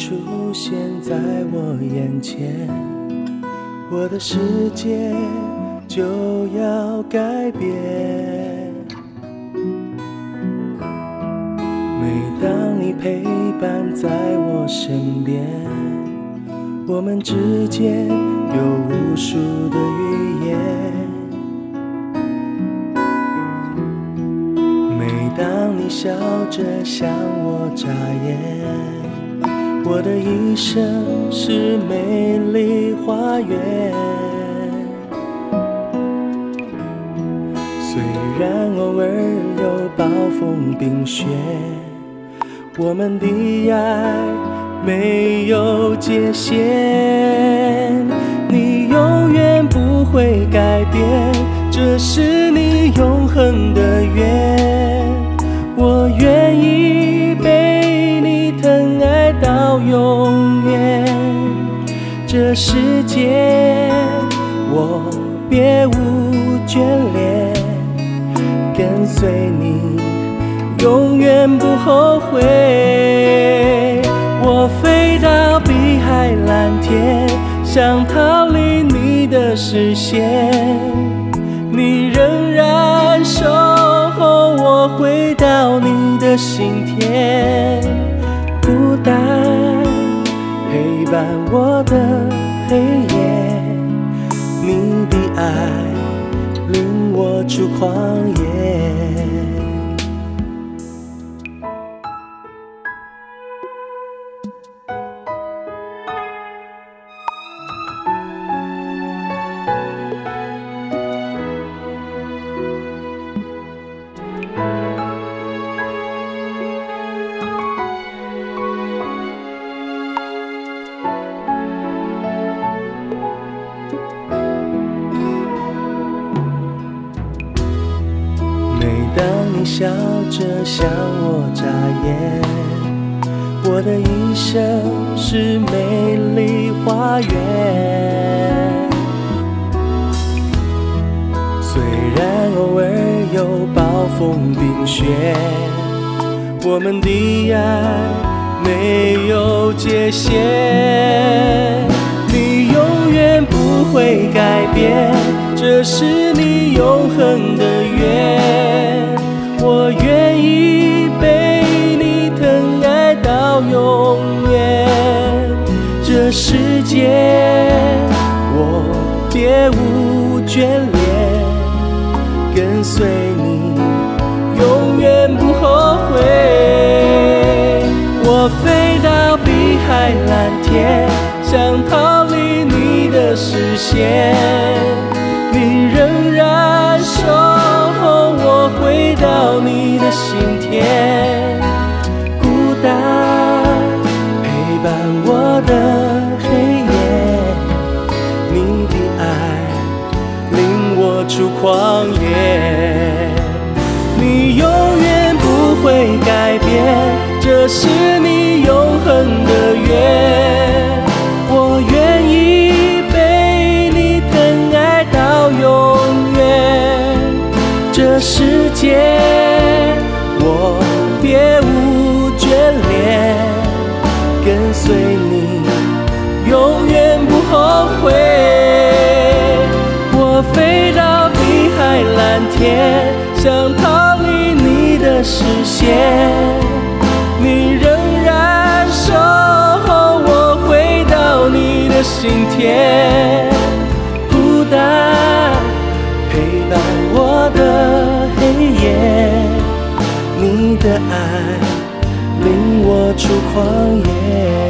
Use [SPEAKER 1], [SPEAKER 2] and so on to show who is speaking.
[SPEAKER 1] 出现在我眼前，我的世界就要改变。每当你陪伴在我身边，我们之间有无数的语言。每当你笑着向我眨眼。我的一生是美丽花园，虽然偶尔有暴风冰雪，我们的爱没有界限。你永远不会改变，这是这世界我别无眷恋，跟随你永远不后悔。我飞到碧海蓝天，想逃离你的视线，你仍然守候我回到你的心田，孤单伴我的黑夜，你的爱领我出旷野。你笑着向我眨眼，我的一生是美丽花园。虽然偶尔有暴风冰雪，我们的爱没有界限。你永远不会改变，这是你永恒的约。世界我别无眷恋，跟随你永远不后悔。我飞到碧海蓝天，想逃离你的视线，你仍然守候我回到你的心出狂野，你永远不会改变，这是你永恒的天，想逃离你的视线，你仍然守候我回到你的心田，孤单陪伴我的黑夜，你的爱领我出旷野。